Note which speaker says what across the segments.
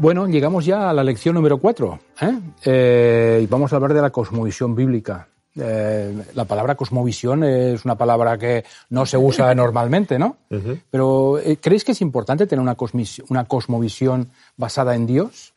Speaker 1: Bueno, llegamos ya a la lección número cuatro. ¿eh? Eh, y vamos a hablar de la cosmovisión bíblica. Eh, la palabra cosmovisión es una palabra que no se usa normalmente, ¿no? Pero ¿creéis que es importante tener una, una cosmovisión basada en Dios?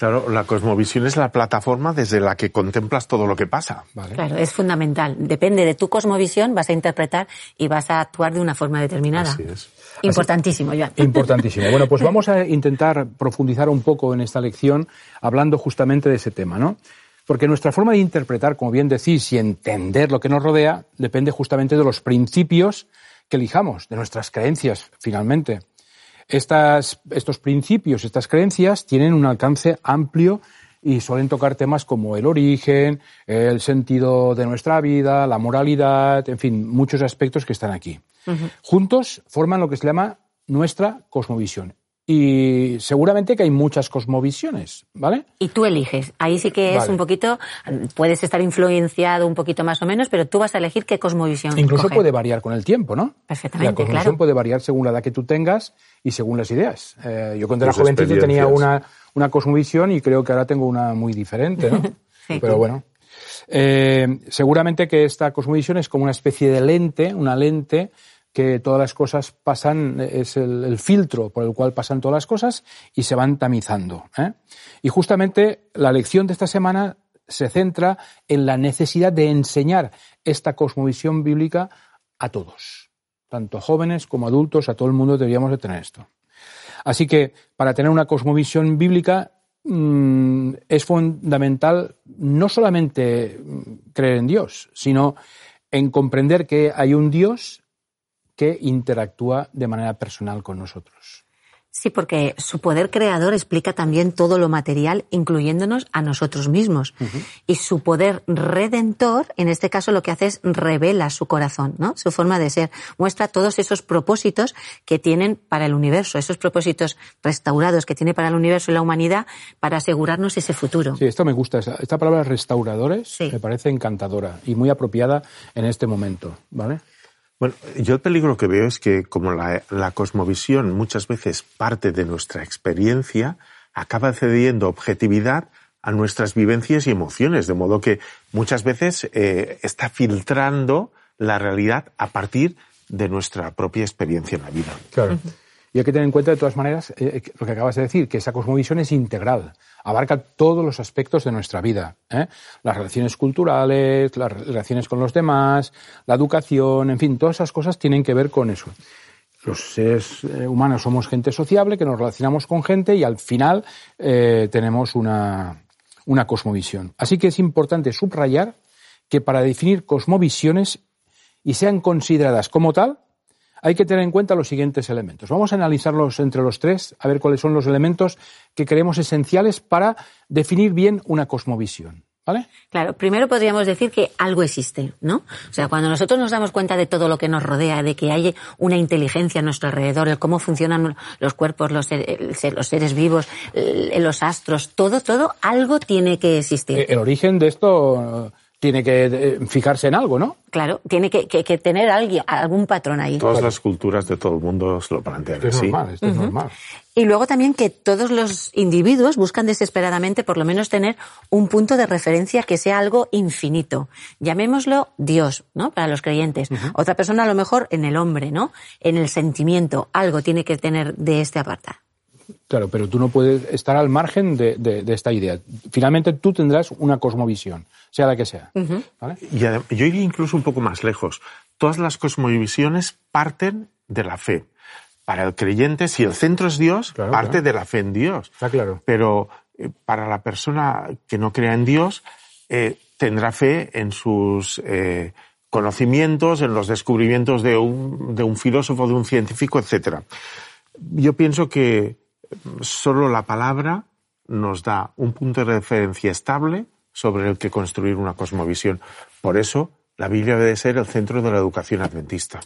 Speaker 2: Claro, la cosmovisión es la plataforma desde la que contemplas todo lo que pasa.
Speaker 3: Claro, es fundamental. Depende de tu cosmovisión, vas a interpretar y vas a actuar de una forma determinada.
Speaker 2: Así es.
Speaker 3: Importantísimo, Joan.
Speaker 1: Importantísimo. Bueno, pues vamos a intentar profundizar un poco en esta lección hablando justamente de ese tema, ¿no? Porque nuestra forma de interpretar, como bien decís, y entender lo que nos rodea, depende justamente de los principios que elijamos, de nuestras creencias, finalmente. Estas, estos principios, estas creencias tienen un alcance amplio y suelen tocar temas como el origen, el sentido de nuestra vida, la moralidad, en fin, muchos aspectos que están aquí. Juntos forman lo que se llama nuestra cosmovisión. Y seguramente que hay muchas cosmovisiones, ¿vale?
Speaker 3: Y tú eliges. Ahí sí que es un poquito, puedes estar influenciado un poquito más o menos, pero tú vas a elegir qué cosmovisión.
Speaker 1: Incluso puede variar con el tiempo, ¿no?
Speaker 3: Perfectamente.
Speaker 1: La cosmovisión puede variar según la edad que tú tengas y según las ideas. Eh, yo cuando era jovencito tenía una, una cosmovisión y creo que ahora tengo una muy diferente, ¿no? Pero bueno. Eh, seguramente que esta cosmovisión es como una especie de lente, una lente que todas las cosas pasan, es el, filtro por el cual pasan todas las cosas y se van tamizando. ¿eh? Y justamente la lección de esta semana se centra en la necesidad de enseñar esta cosmovisión bíblica a todos, tanto jóvenes como adultos, a todo el mundo deberíamos de tener esto. Así que para tener una cosmovisión bíblica mm, es fundamental no solamente creer en Dios, sino en comprender que hay un Dios que interactúa de manera personal con nosotros.
Speaker 3: Sí, porque su poder creador explica también todo lo material, incluyéndonos a nosotros mismos. Y su poder redentor, en este caso, lo que hace es revela su corazón, ¿no? Su forma de ser. Muestra todos esos propósitos que tienen para el universo, esos propósitos restaurados que tiene para el universo y la humanidad para asegurarnos ese futuro.
Speaker 1: Sí, esto me gusta. Esta palabra restauradores me parece encantadora y muy apropiada en este momento, ¿vale?
Speaker 2: Bueno, yo el peligro que veo es que como la, cosmovisión muchas veces parte de nuestra experiencia, acaba cediendo objetividad a nuestras vivencias y emociones, de modo que muchas veces eh, está filtrando la realidad a partir de nuestra propia experiencia en la vida.
Speaker 1: Claro. Y hay que tener en cuenta, de todas maneras, eh, lo que acabas de decir, que esa cosmovisión es integral, abarca todos los aspectos de nuestra vida. ¿eh? Las relaciones culturales, las relaciones con los demás, la educación, en fin, todas esas cosas tienen que ver con eso. Los seres eh, humanos somos gente sociable, que nos relacionamos con gente y al final tenemos una, una cosmovisión. Así que es importante subrayar que para definir cosmovisiones y sean consideradas como tal, hay que tener en cuenta los siguientes elementos. Vamos a analizarlos entre los tres, a ver cuáles son los elementos que creemos esenciales para definir bien una cosmovisión. ¿Vale?
Speaker 3: Claro, primero podríamos decir que algo existe, ¿no? O sea, cuando nosotros nos damos cuenta de todo lo que nos rodea, de que hay una inteligencia a nuestro alrededor, de cómo funcionan los cuerpos, los, los seres vivos, los astros, todo, todo, algo tiene que existir.
Speaker 1: El origen de esto tiene que eh, fijarse en algo, ¿no?
Speaker 3: Claro, tiene que, tener alguien, algún patrón ahí.
Speaker 2: Todas las culturas de todo el mundo lo plantean
Speaker 1: es Normal, es normal.
Speaker 3: Y luego también que todos los individuos buscan desesperadamente por lo menos tener un punto de referencia que sea algo infinito. Llamémoslo Dios, ¿no? Para los creyentes. Otra persona a lo mejor en el hombre, ¿no? En el sentimiento. Algo tiene que tener de este apartado.
Speaker 1: Claro, pero tú no puedes estar al margen de, esta idea. Finalmente tú tendrás una cosmovisión, sea la que sea.
Speaker 2: Y yo iría incluso un poco más lejos. Todas las cosmovisiones parten de la fe. Para el creyente, si el centro es Dios, parte de la fe en Dios.
Speaker 1: Está claro.
Speaker 2: Pero eh, para la persona que no crea en Dios, eh, tendrá fe en sus eh, conocimientos, en los descubrimientos de un, de un filósofo, de un científico, etc. Yo pienso que solo la palabra nos da un punto de referencia estable sobre el que construir una cosmovisión. Por eso, la Biblia debe ser el centro de la educación adventista.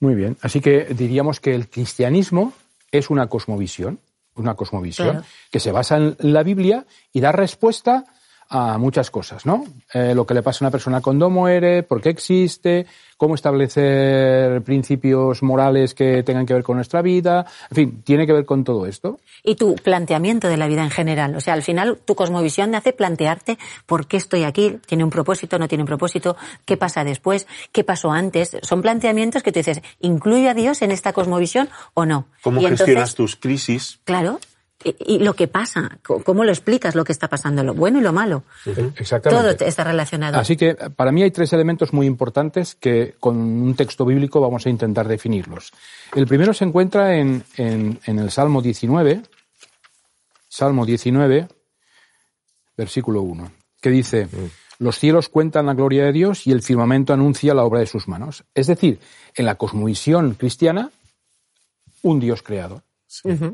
Speaker 1: Muy bien. Así que diríamos que el cristianismo es una cosmovisión, una cosmovisión que se basa en la Biblia y da respuesta a muchas cosas, ¿no? Eh, lo que le pasa a una persona cuando muere, por qué existe, cómo establecer principios morales que tengan que ver con nuestra vida, en fin, tiene que ver con todo esto.
Speaker 3: Y tu planteamiento de la vida en general, o sea, al final tu cosmovisión te hace plantearte por qué estoy aquí, tiene un propósito, no tiene un propósito, qué pasa después, qué pasó antes, son planteamientos que tú dices, ¿incluye a Dios en esta cosmovisión o no?
Speaker 2: ¿Cómo gestionas tus crisis?
Speaker 3: Claro y, lo que pasa, cómo lo explicas lo que está pasando, lo bueno y lo malo.
Speaker 1: Exactamente.
Speaker 3: Todo está relacionado.
Speaker 1: Así que para mí hay tres elementos muy importantes que con un texto bíblico vamos a intentar definirlos. El primero se encuentra en, en, el Salmo 19, Salmo 19, versículo 1, que dice, mm. los cielos cuentan la gloria de Dios y el firmamento anuncia la obra de sus manos. Es decir, en la cosmovisión cristiana, un Dios creador.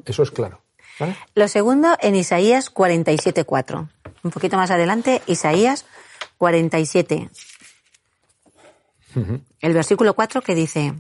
Speaker 1: Eso es claro.
Speaker 3: Lo segundo en Isaías 47.4. Un poquito más adelante, Isaías 47. El versículo 4 que dice,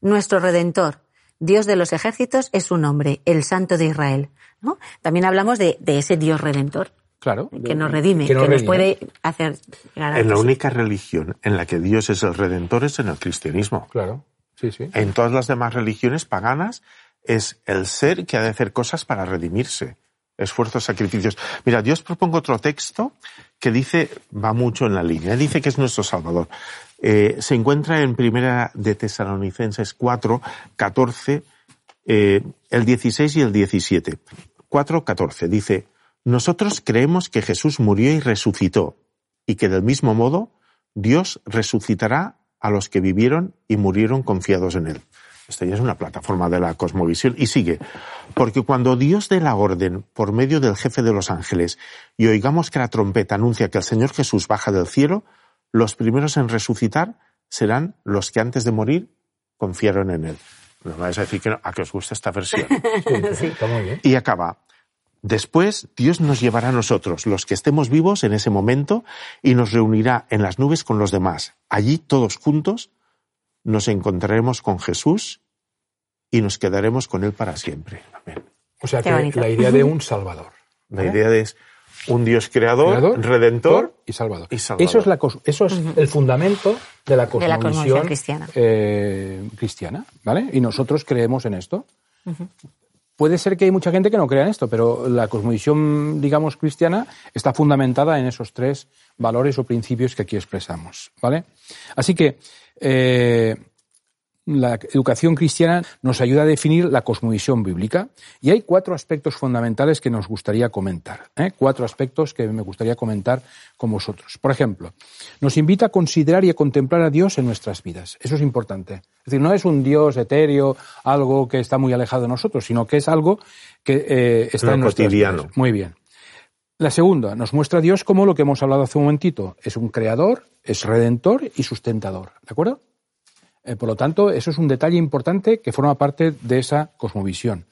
Speaker 3: Nuestro Redentor, Dios de los ejércitos, es su nombre, el Santo de Israel. ¿No? También hablamos de, ese Dios Redentor.
Speaker 1: Claro.
Speaker 3: Que nos redime, que, nos, puede hacer
Speaker 2: En la única religión en la que Dios es el Redentor es en el cristianismo.
Speaker 1: Claro. Sí, sí.
Speaker 2: En todas las demás religiones paganas es el ser que ha de hacer cosas para redimirse. Esfuerzos, sacrificios. Mira, Dios propongo otro texto que dice, va mucho en la línea, dice que es nuestro Salvador. Eh, se encuentra en Primera de Tesalonicenses 4, 14, eh, el 16 y el 17. 4, 14 dice, nosotros creemos que Jesús murió y resucitó, y que del mismo modo Dios resucitará a los que vivieron y murieron confiados en Él. Esta ya es una plataforma de la cosmovisión. Y sigue, porque cuando Dios dé la orden por medio del jefe de los ángeles y oigamos que la trompeta anuncia que el Señor Jesús baja del cielo, los primeros en resucitar serán los que antes de morir confiaron en Él. No vais a decir que a que os gusta esta versión.
Speaker 1: Sí, Está muy bien.
Speaker 2: Y acaba. Después Dios nos llevará a nosotros, los que estemos vivos en ese momento, y nos reunirá en las nubes con los demás. Allí todos juntos nos encontraremos con Jesús y nos quedaremos con Él para siempre. Amén.
Speaker 1: O sea que la idea de un Salvador.
Speaker 2: La idea de es un Dios creador, redentor
Speaker 1: y salvador. Eso es, la, eso es el fundamento de la cosmovisión
Speaker 3: cristiana.
Speaker 1: Eh, cristiana. ¿vale? Y nosotros creemos en esto. Puede ser que hay mucha gente que no crea en esto, pero la cosmovisión, digamos, cristiana está fundamentada en esos tres valores o principios que aquí expresamos. ¿vale? Así que eh, la educación cristiana nos ayuda a definir la cosmovisión bíblica y hay cuatro aspectos fundamentales que nos gustaría comentar. ¿eh? Cuatro aspectos que me gustaría comentar con vosotros. Por ejemplo, nos invita a considerar y a contemplar a Dios en nuestras vidas. Eso es importante. Es decir, no es un Dios etéreo, algo que está muy alejado de nosotros, sino que es algo que eh, está en nuestras
Speaker 2: cotidiano.
Speaker 1: Muy bien. La segunda, nos muestra a Dios como lo que hemos hablado hace un momentito. Es un creador, es redentor y sustentador. ¿De acuerdo? Eh, por lo tanto, eso es un detalle importante que forma parte de esa cosmovisión.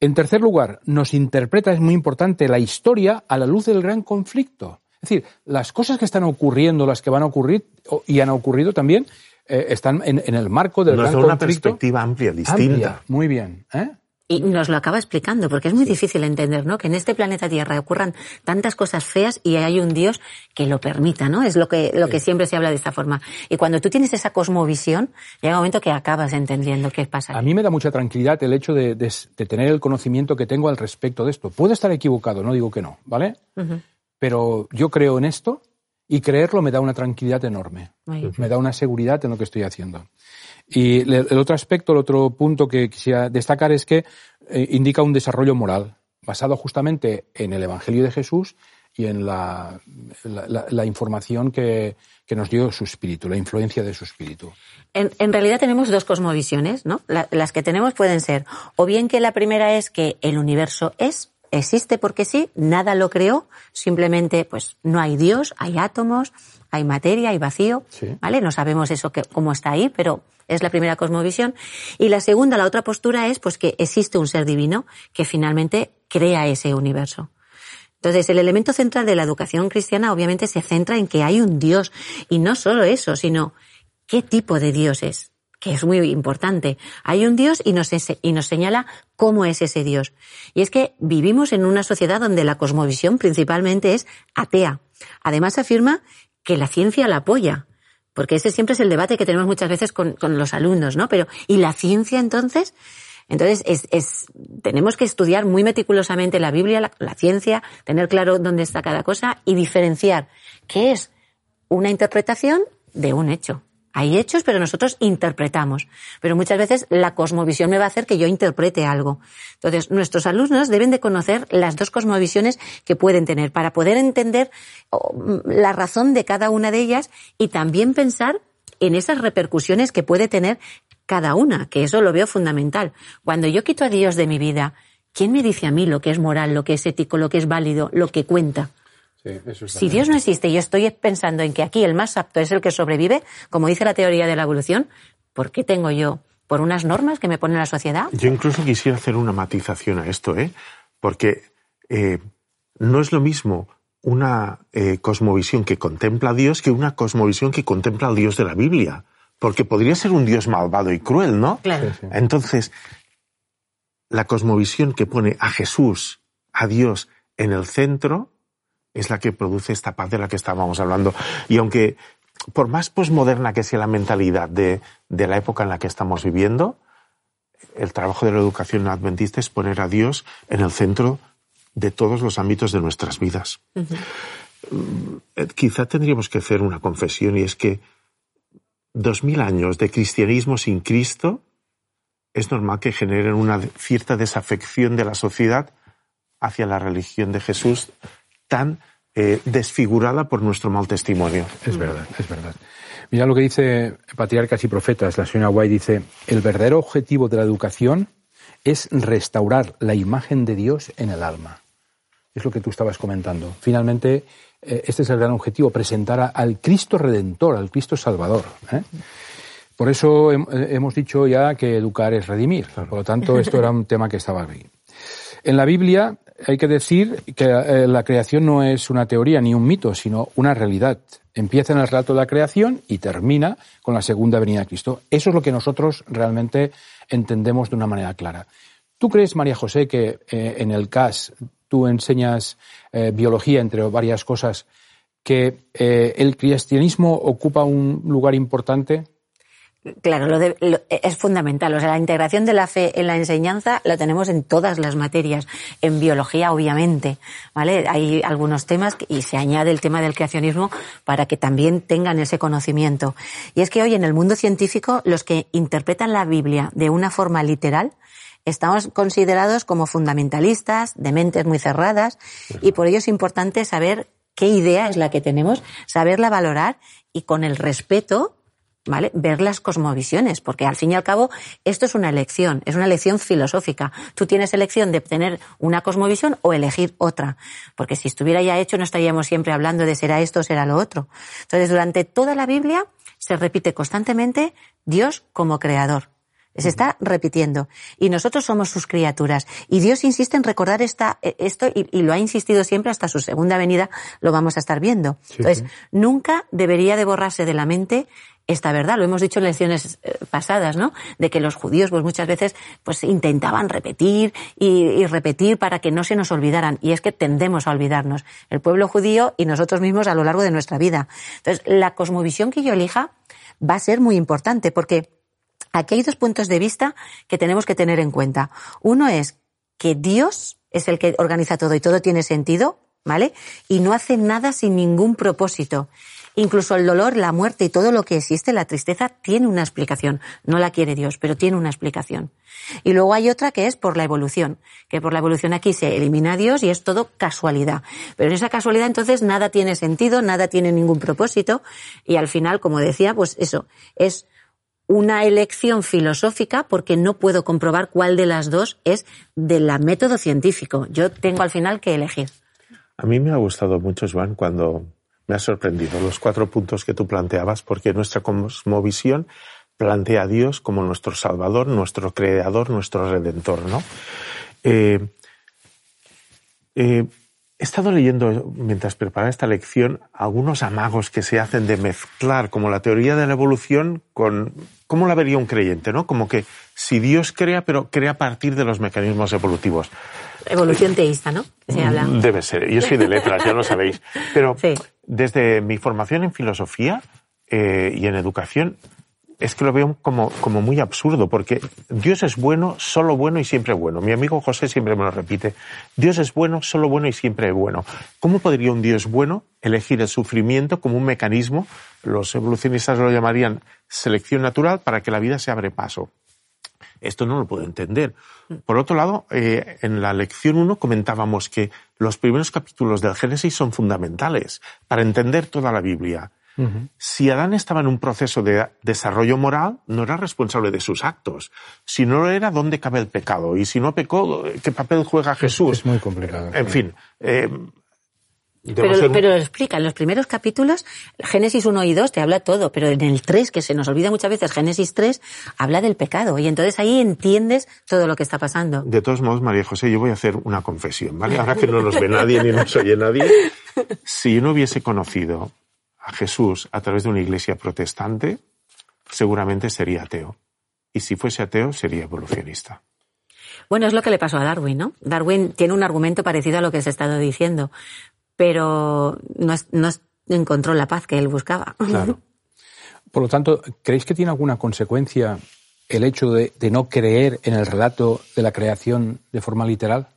Speaker 1: En tercer lugar, nos interpreta, es muy importante, la historia a la luz del gran conflicto. Es decir, las cosas que están ocurriendo, las que van a ocurrir y han ocurrido también, eh, están en, el marco del gran conflicto.
Speaker 2: una perspectiva amplia, distinta.
Speaker 1: muy bien. ¿eh?
Speaker 3: Y nos lo acaba explicando, porque es muy difícil entender, ¿no? Que en este planeta Tierra ocurran tantas cosas feas y hay un Dios que lo permita, ¿no? Es lo que, lo que siempre se habla de esta forma. Y cuando tú tienes esa cosmovisión, llega un momento que acabas entendiendo qué pasa.
Speaker 1: A mí me da mucha tranquilidad el hecho de, tener el conocimiento que tengo al respecto de esto. Puedo estar equivocado, no digo que no, ¿vale? Pero yo creo en esto y creerlo me da una tranquilidad enorme. Me da una seguridad en lo que estoy haciendo. Y el otro aspecto, el otro punto que quisiera destacar es que eh, indica un desarrollo moral basado justamente en el Evangelio de Jesús y en la, información que, nos dio su espíritu, la influencia de su espíritu.
Speaker 3: En, realidad tenemos dos cosmovisiones, ¿no? las que tenemos pueden ser o bien que la primera es que el universo es, existe porque sí, nada lo creó, simplemente pues no hay Dios, hay átomos, hay materia, hay vacío, ¿vale? No sabemos eso que, cómo está ahí, pero es la primera cosmovisión. Y la segunda, la otra postura es pues que existe un ser divino que finalmente crea ese universo. Entonces, el elemento central de la educación cristiana obviamente se centra en que hay un Dios. Y no solo eso, sino qué tipo de Dios es que es muy importante. Hay un Dios y nos, y nos señala cómo es ese Dios. Y es que vivimos en una sociedad donde la cosmovisión principalmente es atea. Además afirma que la ciencia la apoya. Porque ese siempre es el debate que tenemos muchas veces con, los alumnos, ¿no? Pero, ¿y la ciencia entonces? Entonces, es, es, tenemos que estudiar muy meticulosamente la Biblia, la, ciencia, tener claro dónde está cada cosa y diferenciar qué es una interpretación de un hecho. Hay hechos, pero nosotros interpretamos. Pero muchas veces la cosmovisión me va a hacer que yo interprete algo. Entonces, nuestros alumnos deben de conocer las dos cosmovisiones que pueden tener para poder entender mm, la razón de cada una de ellas y también pensar en esas repercusiones que puede tener cada una, que eso lo veo fundamental. Cuando yo quito a Dios de mi vida, ¿quién me dice a mí lo que es moral, lo que es ético, lo que es válido, lo que cuenta? Si Dios no existe y yo estoy pensando en que aquí el más apto es el que sobrevive, como dice la teoría de la evolución, ¿por qué tengo yo? ¿Por unas normas que me pone la sociedad?
Speaker 2: Yo incluso quisiera hacer una matización a esto, ¿eh? Porque eh, no es lo mismo una eh, cosmovisión que contempla a Dios que una cosmovisión que contempla al Dios de la Biblia. Porque podría ser un Dios malvado y cruel, ¿no?
Speaker 3: Claro.
Speaker 2: Entonces, la cosmovisión que pone a Jesús, a Dios, en el centro, es la que produce esta paz de la que estábamos hablando. Y aunque, por más posmoderna que sea la mentalidad de, la época en la que estamos viviendo, el trabajo de la educación adventista es poner a Dios en el centro de todos los ámbitos de nuestras vidas. Eh, quizá tendríamos que hacer una confesión y es que dos mil años de cristianismo sin Cristo es normal que generen una cierta desafección de la sociedad hacia la religión de Jesús tan eh, desfigurada por nuestro mal testimonio.
Speaker 1: Es verdad, es verdad. Mira lo que dice Patriarcas y Profetas, la señora White dice, el verdadero objetivo de la educación es restaurar la imagen de Dios en el alma. Es lo que tú estabas comentando. Finalmente, eh, este es el gran objetivo, presentar al Cristo Redentor, al Cristo Salvador. ¿eh? Por eso hemos dicho ya que educar es redimir. Por lo tanto, esto era un tema que estaba ahí. En la Biblia hay que decir que eh, la creación no es una teoría ni un mito, sino una realidad. Empieza en el relato de la creación y termina con la segunda venida de Cristo. Eso es lo que nosotros realmente entendemos de una manera clara. ¿Tú crees, María José, que eh, en el CAS tú enseñas eh, biología, entre varias cosas, que el cristianismo ocupa un lugar importante?
Speaker 3: Claro, lo es fundamental. O sea, la integración de la fe en la enseñanza la tenemos en todas las materias. En biología, obviamente, ¿vale? Hay algunos temas y se añade el tema del creacionismo para que también tengan ese conocimiento. Y es que hoy en el mundo científico, los que interpretan la Biblia de una forma literal, estamos considerados como fundamentalistas, de mentes muy cerradas, y por ello es importante saber qué idea es la que tenemos, saberla valorar y con el respeto ¿vale? Ver las cosmovisiones, porque al fin y al cabo esto es una elección, es una elección filosófica. Tú tienes elección de tener una cosmovisión o elegir otra, porque si estuviera ya hecho no estaríamos siempre hablando de será esto o será lo otro. Entonces, durante toda la Biblia se repite constantemente Dios como creador. Se está repitiendo. Y nosotros somos sus criaturas. Y Dios insiste en recordar esta, eh, esto y, lo ha insistido siempre hasta su segunda venida, lo vamos a estar viendo. Entonces, nunca debería de borrarse de la mente esta verdad. Lo hemos dicho en lecciones eh, pasadas, ¿no? De que los judíos, pues muchas veces, pues intentaban repetir y, repetir para que no se nos olvidaran. Y es que tendemos a olvidarnos. El pueblo judío y nosotros mismos a lo largo de nuestra vida. Entonces, la cosmovisión que yo elija va a ser muy importante porque aquí hay dos puntos de vista que tenemos que tener en cuenta. Uno es que Dios es el que organiza todo y todo tiene sentido, ¿vale? Y no hace nada sin ningún propósito. Incluso el dolor, la muerte y todo lo que existe, la tristeza, tiene una explicación. No la quiere Dios, pero tiene una explicación. Y luego hay otra que es por la evolución, que por la evolución aquí se elimina a Dios y es todo casualidad. Pero en esa casualidad entonces nada tiene sentido, nada tiene ningún propósito y al final, como decía, pues eso, es una elección filosófica porque no puedo comprobar cuál de las dos es del método científico. Yo tengo al final que elegir.
Speaker 2: A mí me ha gustado mucho, Juan, cuando me ha sorprendido los cuatro puntos que tú planteabas, porque nuestra cosmovisión plantea a Dios como nuestro Salvador, nuestro Creador, nuestro Redentor, ¿no? Eh, eh, he estado leyendo, mientras preparaba esta lección, algunos amagos que se hacen de mezclar como la teoría de la evolución con cómo la vería un creyente, ¿no? Como que si Dios crea, pero crea a partir de los mecanismos evolutivos.
Speaker 3: Evolución teísta, ¿no? Se habla.
Speaker 2: Debe ser. Yo soy de letras, ya lo sabéis. Pero desde mi formación en filosofía eh, y en educación, es que lo veo como, como muy absurdo, porque Dios es bueno, solo bueno y siempre bueno. Mi amigo José siempre me lo repite. Dios es bueno, solo bueno y siempre bueno. ¿Cómo podría un Dios bueno elegir el sufrimiento como un mecanismo? Los evolucionistas lo llamarían selección natural para que la vida se abre paso. Esto no lo puedo entender. Por otro lado, eh, en la lección 1 comentábamos que los primeros capítulos del Génesis son fundamentales para entender toda la Biblia. Si Adán estaba en un proceso de desarrollo moral, no era responsable de sus actos. Si no lo era, ¿dónde cabe el pecado? Y si no pecó, ¿qué papel juega Jesús?
Speaker 1: Es, muy complicado.
Speaker 2: En fin, eh,
Speaker 3: pero, pero lo explica, en los primeros capítulos, Génesis 1 y 2 te habla todo, pero en el 3, que se nos olvida muchas veces, Génesis 3, habla del pecado. Y entonces ahí entiendes todo lo que está pasando.
Speaker 2: De todos modos, María José, yo voy a hacer una confesión, ¿vale? Ahora que no nos ve nadie ni nos oye nadie, si yo no hubiese conocido a Jesús a través de una iglesia protestante, seguramente sería ateo. Y si fuese ateo, sería evolucionista.
Speaker 3: Bueno, es lo que le pasó a Darwin, ¿no? Darwin tiene un argumento parecido a lo que se ha estado diciendo pero no, encontró la paz que él buscaba.
Speaker 1: Claro. Por lo tanto, ¿creéis que tiene alguna consecuencia el hecho de, no creer en el relato de la creación de forma literal?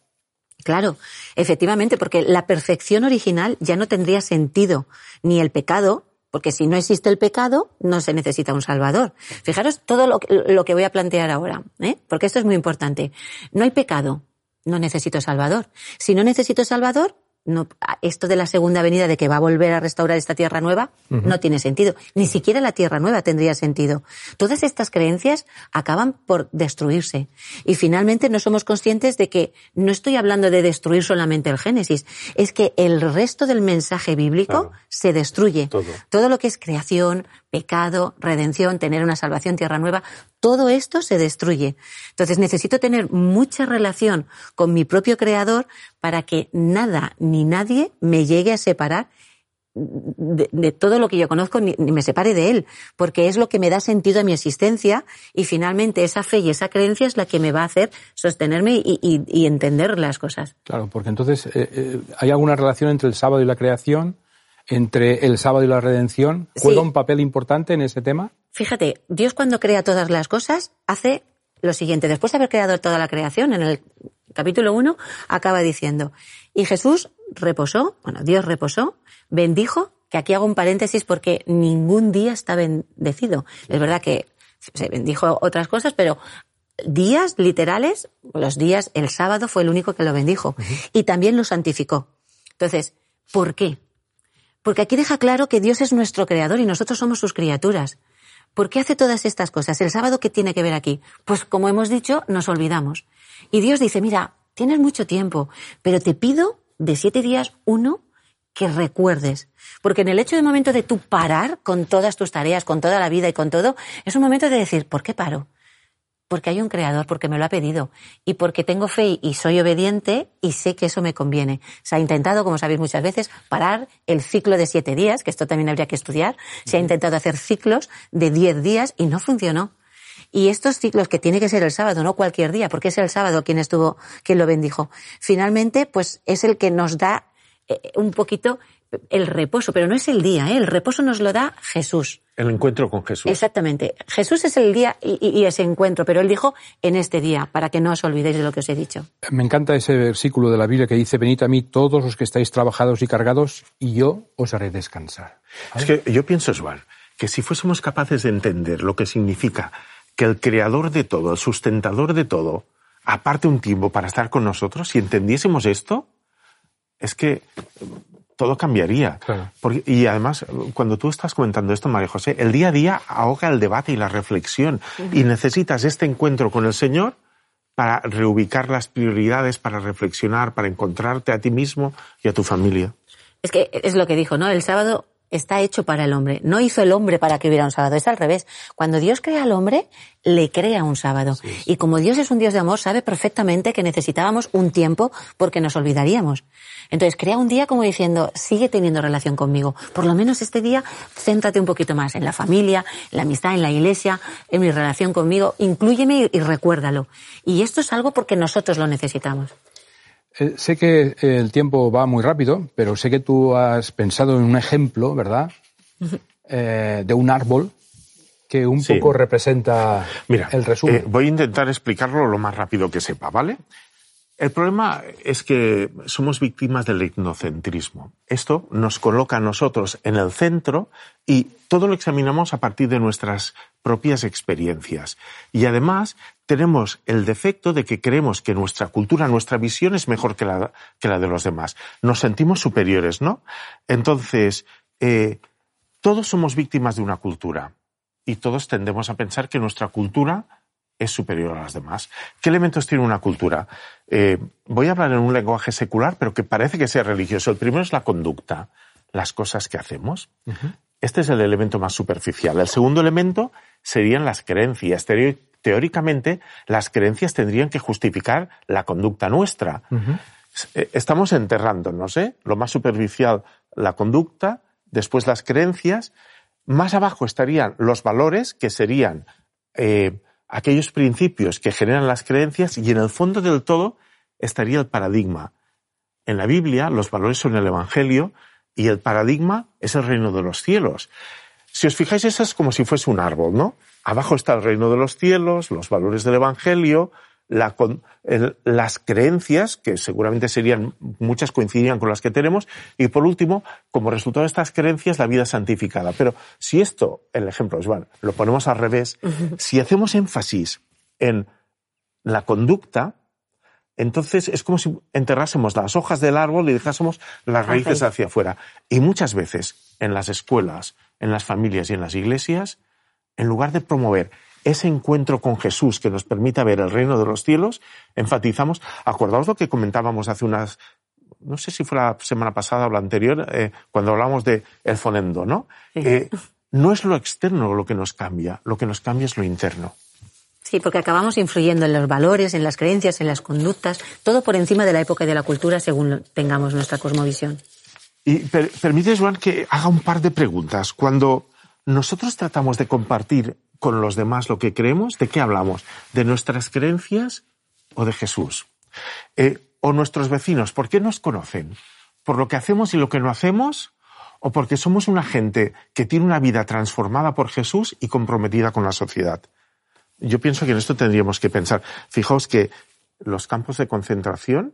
Speaker 3: Claro, efectivamente, porque la perfección original ya no tendría sentido, ni el pecado, porque si no existe el pecado, no se necesita un salvador. Fijaros todo lo que, voy a plantear ahora, ¿eh? porque esto es muy importante. No hay pecado, no necesito salvador. Si no necesito salvador, no, esto de la segunda venida, de que va a volver a restaurar esta tierra nueva, no tiene sentido. Ni siquiera la tierra nueva tendría sentido. Todas estas creencias acaban por destruirse. Y finalmente no somos conscientes de que no estoy hablando de destruir solamente el Génesis, es que el resto del mensaje bíblico se destruye.
Speaker 2: Todo.
Speaker 3: Todo lo que es creación, pecado, redención, tener una salvación, tierra nueva, todo esto se destruye. Entonces necesito tener mucha relación con mi propio creador para que nada ni nadie me llegue a separar de, todo lo que yo conozco ni, me separe de él, porque es lo que me da sentido a mi existencia y finalmente esa fe y esa creencia es la que me va a hacer sostenerme y, entender las cosas.
Speaker 1: Claro, porque entonces eh, eh, hay alguna relación entre el sábado y la creación entre el sábado y la redención? ¿Juega un papel importante en ese tema?
Speaker 3: Fíjate, Dios cuando crea todas las cosas hace lo siguiente. Después de haber creado toda la creación, en el capítulo 1, acaba diciendo, y Jesús reposó, bueno, Dios reposó, bendijo, que aquí hago un paréntesis porque ningún día está bendecido. Es verdad que se bendijo otras cosas, pero días literales, los días, el sábado fue el único que lo bendijo. Y también lo santificó. Entonces, ¿por qué? Porque aquí deja claro que Dios es nuestro creador y nosotros somos sus criaturas. ¿Por qué hace todas estas cosas? ¿El sábado qué tiene que ver aquí? Pues como hemos dicho, nos olvidamos. Y Dios dice, mira, tienes mucho tiempo, pero te pido de siete días uno que recuerdes. Porque en el hecho de momento de tú parar con todas tus tareas, con toda la vida y con todo, es un momento de decir, ¿por qué paro? Porque hay un creador, porque me lo ha pedido y porque tengo fe y soy obediente y sé que eso me conviene. Se ha intentado, como sabéis muchas veces, parar el ciclo de siete días, que esto también habría que estudiar. Se ha intentado hacer ciclos de diez días y no funcionó. Y estos ciclos que tiene que ser el sábado, no cualquier día, porque es el sábado quien estuvo, quien lo bendijo. Finalmente, pues es el que nos da eh, un poquito el reposo, pero no es el día, ¿eh? el reposo nos lo da Jesús.
Speaker 2: El encuentro con Jesús.
Speaker 3: Exactamente. Jesús es el día y, ese encuentro, pero él dijo en este día, para que no os olvidéis de lo que os he dicho.
Speaker 1: Me encanta ese versículo de la Biblia que dice, venid a mí todos los que estáis trabajados y cargados, y yo os haré descansar.
Speaker 2: Es que yo pienso, Joan, que si fuésemos capaces de entender lo que significa que el creador de todo, el sustentador de todo, aparte un tiempo para estar con nosotros, si entendiésemos esto, es que todo cambiaría. y además, cuando tú estás comentando esto, María José, el día a día ahoga el debate y la reflexión. Y necesitas este encuentro con el Señor para reubicar las prioridades, para reflexionar, para encontrarte a ti mismo y a tu familia.
Speaker 3: Es que es lo que dijo, ¿no? El sábado está hecho para el hombre. No hizo el hombre para que hubiera un sábado, es al revés. Cuando Dios crea al hombre, le crea un sábado. Y como Dios es un Dios de amor, sabe perfectamente que necesitábamos un tiempo porque nos olvidaríamos. Entonces crea un día como diciendo, sigue teniendo relación conmigo. Por lo menos este día, céntrate un poquito más en la familia, en la amistad, en la iglesia, en mi relación conmigo. Inclúyeme y recuérdalo. Y esto es algo porque nosotros lo necesitamos.
Speaker 1: Eh, sé que el tiempo va muy rápido, pero sé que tú has pensado en un ejemplo, ¿verdad? Eh, de un árbol que un poco representa
Speaker 2: Mira,
Speaker 1: el resumen.
Speaker 2: Eh, voy a intentar explicarlo lo más rápido que sepa, ¿vale? El problema es que somos víctimas del etnocentrismo. Esto nos coloca a nosotros en el centro y todo lo examinamos a partir de nuestras propias experiencias. Y además tenemos el defecto de que creemos que nuestra cultura, nuestra visión es mejor que la, que la de los demás. Nos sentimos superiores, ¿no? Entonces, eh, todos somos víctimas de una cultura y todos tendemos a pensar que nuestra cultura es superior a las demás. ¿Qué elementos tiene una cultura? Eh, voy a hablar en un lenguaje secular, pero que parece que sea religioso. El primero es la conducta, las cosas que hacemos. Este es el elemento más superficial. El segundo elemento serían las creencias. Teóricamente, las creencias tendrían que justificar la conducta nuestra. Eh, estamos enterrándonos, ¿eh? Lo más superficial, la conducta, después las creencias. Más abajo estarían los valores, que serían eh, aquellos principios que generan las creencias y en el fondo del todo estaría el paradigma. En la Biblia los valores son el Evangelio y el paradigma es el reino de los cielos. Si os fijáis, eso es como si fuese un árbol, ¿no? Abajo está el reino de los cielos, los valores del Evangelio, las creencias, que seguramente serían, muchas coincidirían con las que tenemos, y por último, como resultado de estas creencias, la vida santificada. Pero si esto, el ejemplo, Joan, lo ponemos al revés, si hacemos énfasis en la conducta, entonces es como si enterrásemos las hojas del árbol y dejásemos las raíces hacia afuera. Y muchas veces en las escuelas, en las familias y en las iglesias, en lugar de promover ese encuentro con Jesús que nos permita ver el reino de los cielos, enfatizamos, acordaos lo que comentábamos hace unas, no sé si fue la semana pasada o la anterior, eh, cuando hablamos de el fonendo, ¿no? Eh, no es lo externo lo que nos cambia, lo que nos cambia es lo interno.
Speaker 3: Sí, porque acabamos influyendo en los valores, en las creencias, en las conductas, todo por encima de la época y de la cultura según tengamos nuestra cosmovisión.
Speaker 2: Y permite, Juan, que haga un par de preguntas. Cuando nosotros tratamos de compartir con los demás lo que creemos, ¿de qué hablamos? ¿De nuestras creencias o de Jesús? Eh, ¿O nuestros vecinos? ¿Por qué nos conocen? ¿Por lo que hacemos y lo que no hacemos? ¿O porque somos una gente que tiene una vida transformada por Jesús y comprometida con la sociedad? Yo pienso que en esto tendríamos que pensar. Fijaos que los campos de concentración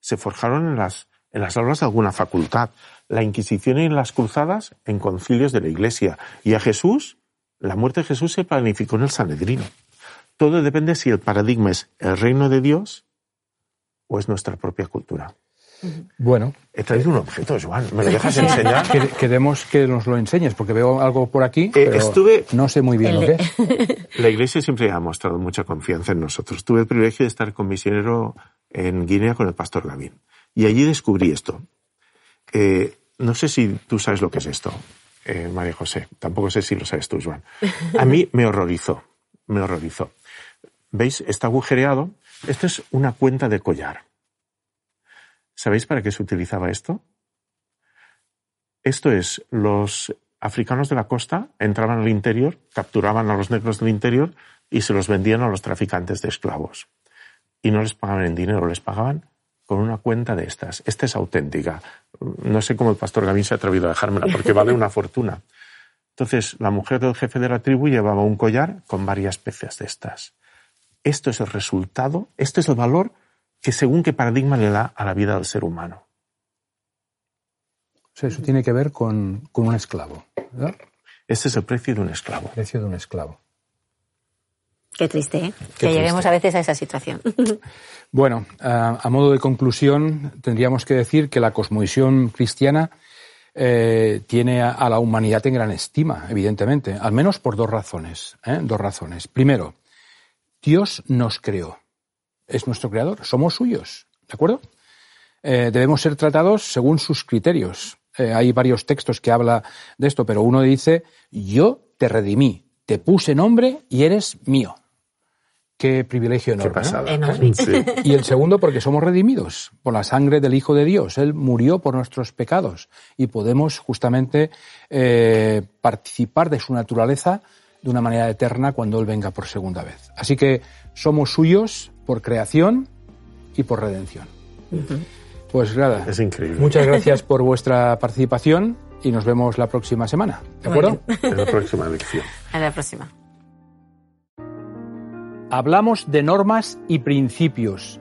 Speaker 2: se forjaron en las, en las aulas de alguna facultad. La Inquisición y las cruzadas en concilios de la Iglesia. Y a Jesús la muerte de Jesús se planificó en el Sanedrino. Todo depende si el paradigma es el reino de Dios o es nuestra propia cultura.
Speaker 1: Bueno.
Speaker 2: He traído un objeto, Joan. ¿Me lo dejas enseñar?
Speaker 1: Queremos que nos lo enseñes, porque veo algo por aquí, eh, pero estuve... no sé muy bien lo que es.
Speaker 2: La Iglesia siempre ha mostrado mucha confianza en nosotros. Tuve el privilegio de estar con misionero en Guinea con el pastor Gavín. Y allí descubrí esto. Eh, no sé si tú sabes lo que es esto. Eh, María José. Tampoco sé si lo sabes tú, Joan. A mí me horrorizó, me horrorizó. ¿Veis? Está agujereado. Esto es una cuenta de collar. ¿Sabéis para qué se utilizaba esto? Esto es, los africanos de la costa entraban al interior, capturaban a los negros del interior y se los vendían a los traficantes de esclavos. Y no les pagaban en dinero, les pagaban con una cuenta de estas. Esta es auténtica. No sé cómo el pastor Gavín se ha atrevido a dejármela porque vale una fortuna. Entonces, la mujer del jefe de la tribu llevaba un collar con varias piezas de estas. Esto es el resultado, esto es el valor que según qué paradigma le da a la vida del ser humano.
Speaker 1: O sea, eso tiene que ver con, un esclavo, ¿verdad?
Speaker 2: Ese es el precio de un esclavo.
Speaker 1: El precio de un esclavo.
Speaker 3: Qué triste, ¿eh? que lleguemos a veces a esa situación.
Speaker 1: bueno, a, modo de conclusión, tendríamos que decir que la cosmovisión cristiana eh, tiene a, la humanidad en gran estima, evidentemente, al menos por dos razones. ¿eh? Dos razones. Primero, Dios nos creó. Es nuestro creador, somos suyos, ¿de acuerdo? Eh, debemos ser tratados según sus criterios. hay varios textos que habla de esto, pero uno dice, yo te redimí, te puse nombre y eres mío. Qué privilegio enorme. Y el segundo, porque somos redimidos por la sangre del Hijo de Dios. Él murió por nuestros pecados y podemos justamente eh, participar de su naturaleza de una manera eterna cuando Él venga por segunda vez. Así que somos suyos por creación y por redención. Pues nada.
Speaker 2: Es increíble.
Speaker 1: Muchas gracias por vuestra participación y nos vemos la próxima semana. ¿De acuerdo?
Speaker 2: En la próxima lección.
Speaker 3: En la próxima.
Speaker 1: Hablamos de normas y principios.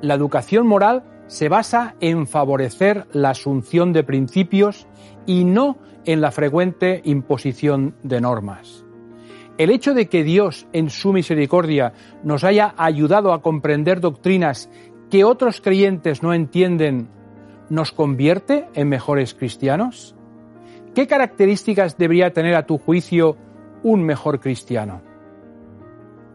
Speaker 1: La educación moral se basa en favorecer la asunción de principios y no en la frecuente imposición de normas. El hecho de que Dios, en su misericordia, nos haya ayudado a comprender doctrinas que otros creyentes no entienden, ¿nos convierte en mejores cristianos? ¿Qué características debería tener a tu juicio un mejor cristiano?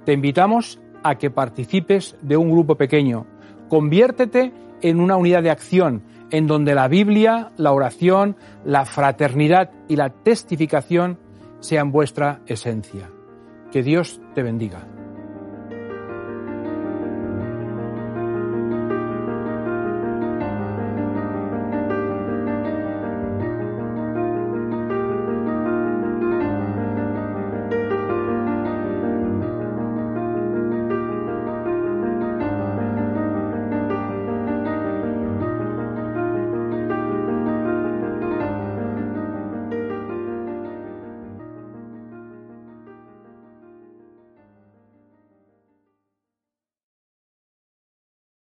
Speaker 1: Te invitamos a que participes de un grupo pequeño. Conviértete en una unidad de acción en donde la Biblia, la oración, la fraternidad y la testificación sean vuestra esencia. Que Dios te bendiga.